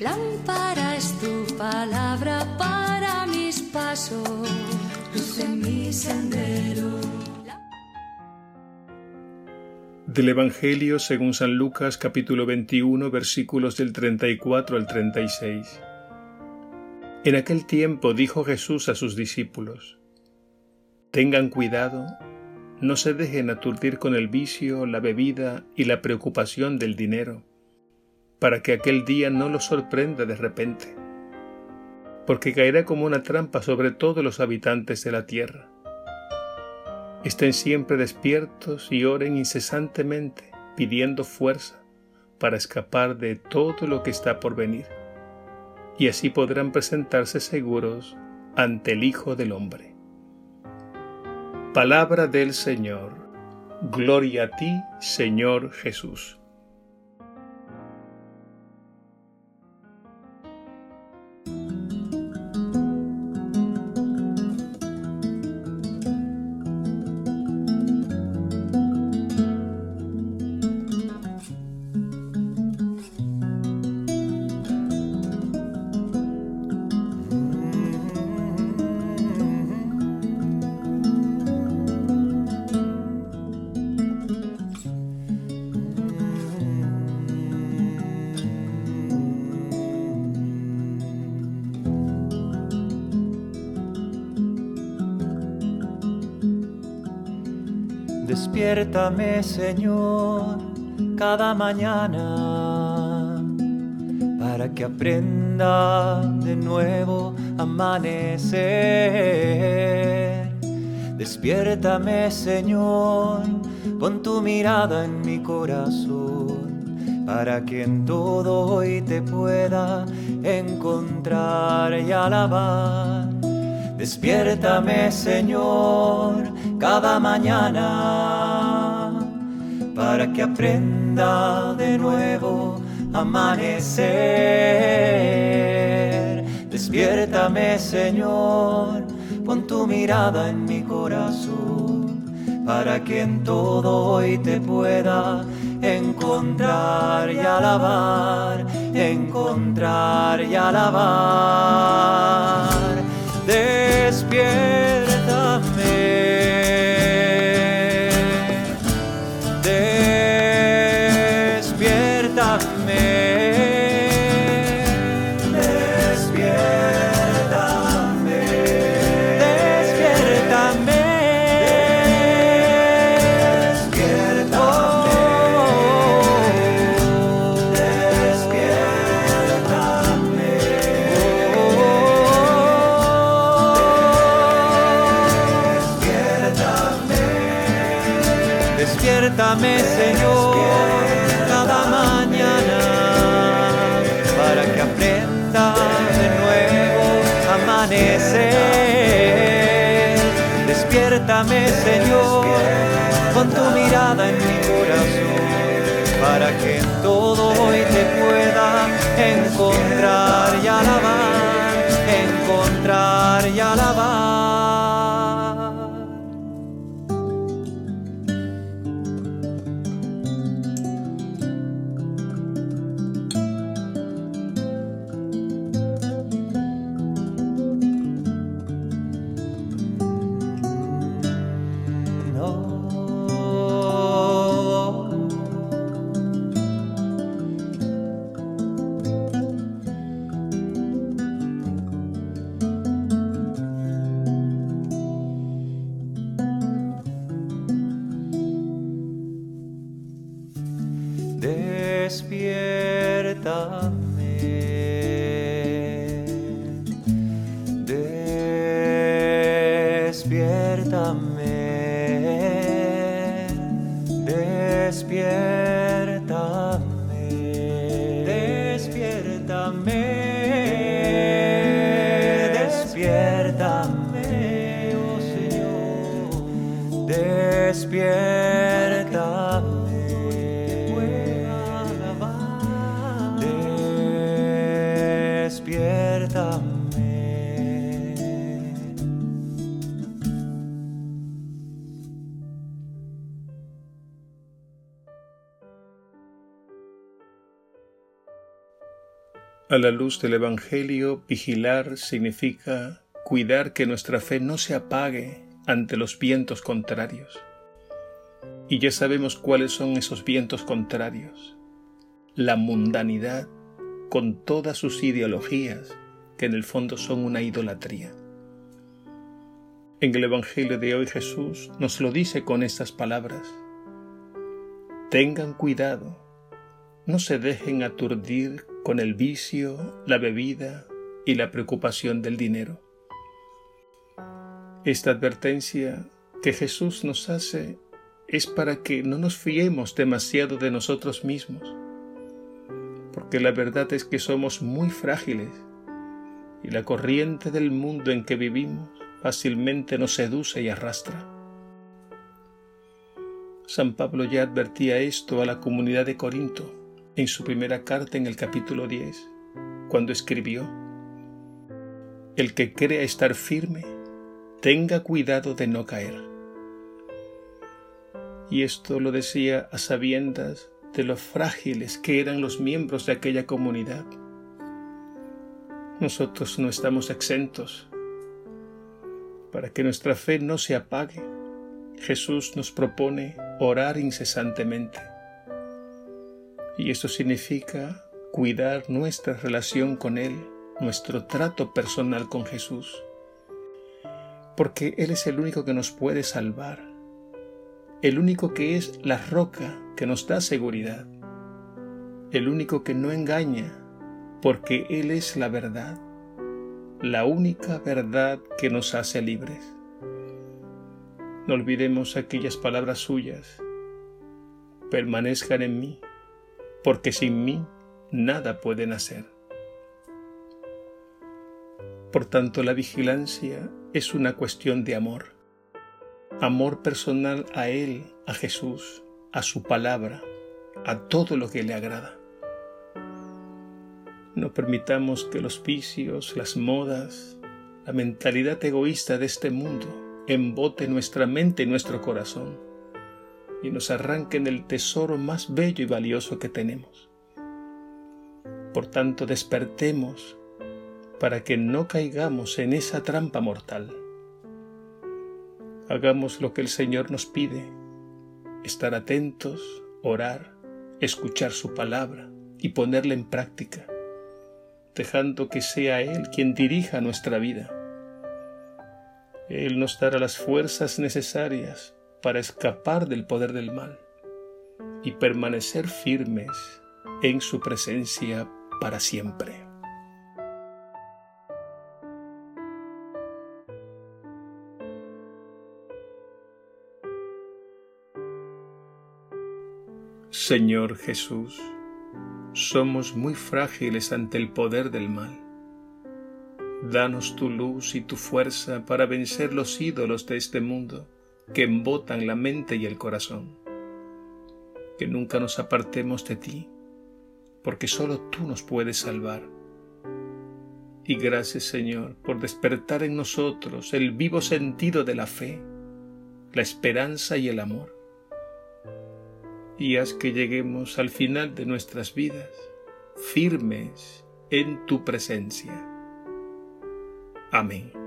Lámpara es tu palabra para mis pasos, luz en mi sendero. Del Evangelio según San Lucas capítulo 21 versículos del 34 al 36. En aquel tiempo dijo Jesús a sus discípulos, Tengan cuidado, no se dejen aturdir con el vicio, la bebida y la preocupación del dinero, para que aquel día no los sorprenda de repente, porque caerá como una trampa sobre todos los habitantes de la tierra. Estén siempre despiertos y oren incesantemente, pidiendo fuerza para escapar de todo lo que está por venir y así podrán presentarse seguros ante el Hijo del Hombre. Palabra del Señor. Gloria a ti, Señor Jesús. Despiértame, Señor, cada mañana para que aprenda de nuevo amanecer. Despiértame, Señor, pon tu mirada en mi corazón para que en todo hoy te pueda encontrar y alabar. Despiértame, Señor, cada mañana para que aprenda de nuevo amanecer. Despiértame, Señor, pon tu mirada en mi corazón para que en todo hoy te pueda encontrar y alabar, encontrar y alabar. Despiértame, Señor, cada mañana para que aprenda de nuevo amanecer. Despiértame, Señor, con tu mirada en mi corazón para que en todo hoy te pueda encontrar y alabar, alabar. Despiértame. A la luz del Evangelio, vigilar significa cuidar que nuestra fe no se apague ante los vientos contrarios. Y ya sabemos cuáles son esos vientos contrarios. La mundanidad con todas sus ideologías, que en el fondo son una idolatría. En el Evangelio de hoy Jesús nos lo dice con estas palabras. Tengan cuidado, no se dejen aturdir con el vicio, la bebida y la preocupación del dinero. Esta advertencia que Jesús nos hace es para que no nos fiemos demasiado de nosotros mismos, porque la verdad es que somos muy frágiles y la corriente del mundo en que vivimos fácilmente nos seduce y arrastra. San Pablo ya advertía esto a la comunidad de Corinto en su primera carta en el capítulo 10, cuando escribió, El que crea estar firme, tenga cuidado de no caer. Y esto lo decía a sabiendas de lo frágiles que eran los miembros de aquella comunidad. Nosotros no estamos exentos para que nuestra fe no se apague, Jesús nos propone orar incesantemente. Y esto significa cuidar nuestra relación con Él, nuestro trato personal con Jesús. Porque Él es el único que nos puede salvar, el único que es la roca que nos da seguridad, el único que no engaña, porque Él es la verdad la única verdad que nos hace libres. No olvidemos aquellas palabras suyas. Permanezcan en mí, porque sin mí nada pueden hacer. Por tanto, la vigilancia es una cuestión de amor. Amor personal a Él, a Jesús, a su palabra, a todo lo que le agrada. No permitamos que los vicios, las modas, la mentalidad egoísta de este mundo embote nuestra mente y nuestro corazón y nos arranquen el tesoro más bello y valioso que tenemos. Por tanto, despertemos para que no caigamos en esa trampa mortal. Hagamos lo que el Señor nos pide, estar atentos, orar, escuchar su palabra y ponerla en práctica dejando que sea Él quien dirija nuestra vida. Él nos dará las fuerzas necesarias para escapar del poder del mal y permanecer firmes en su presencia para siempre. Señor Jesús, somos muy frágiles ante el poder del mal. Danos tu luz y tu fuerza para vencer los ídolos de este mundo que embotan la mente y el corazón. Que nunca nos apartemos de ti, porque solo tú nos puedes salvar. Y gracias Señor por despertar en nosotros el vivo sentido de la fe, la esperanza y el amor haz que lleguemos al final de nuestras vidas firmes en tu presencia. Amén.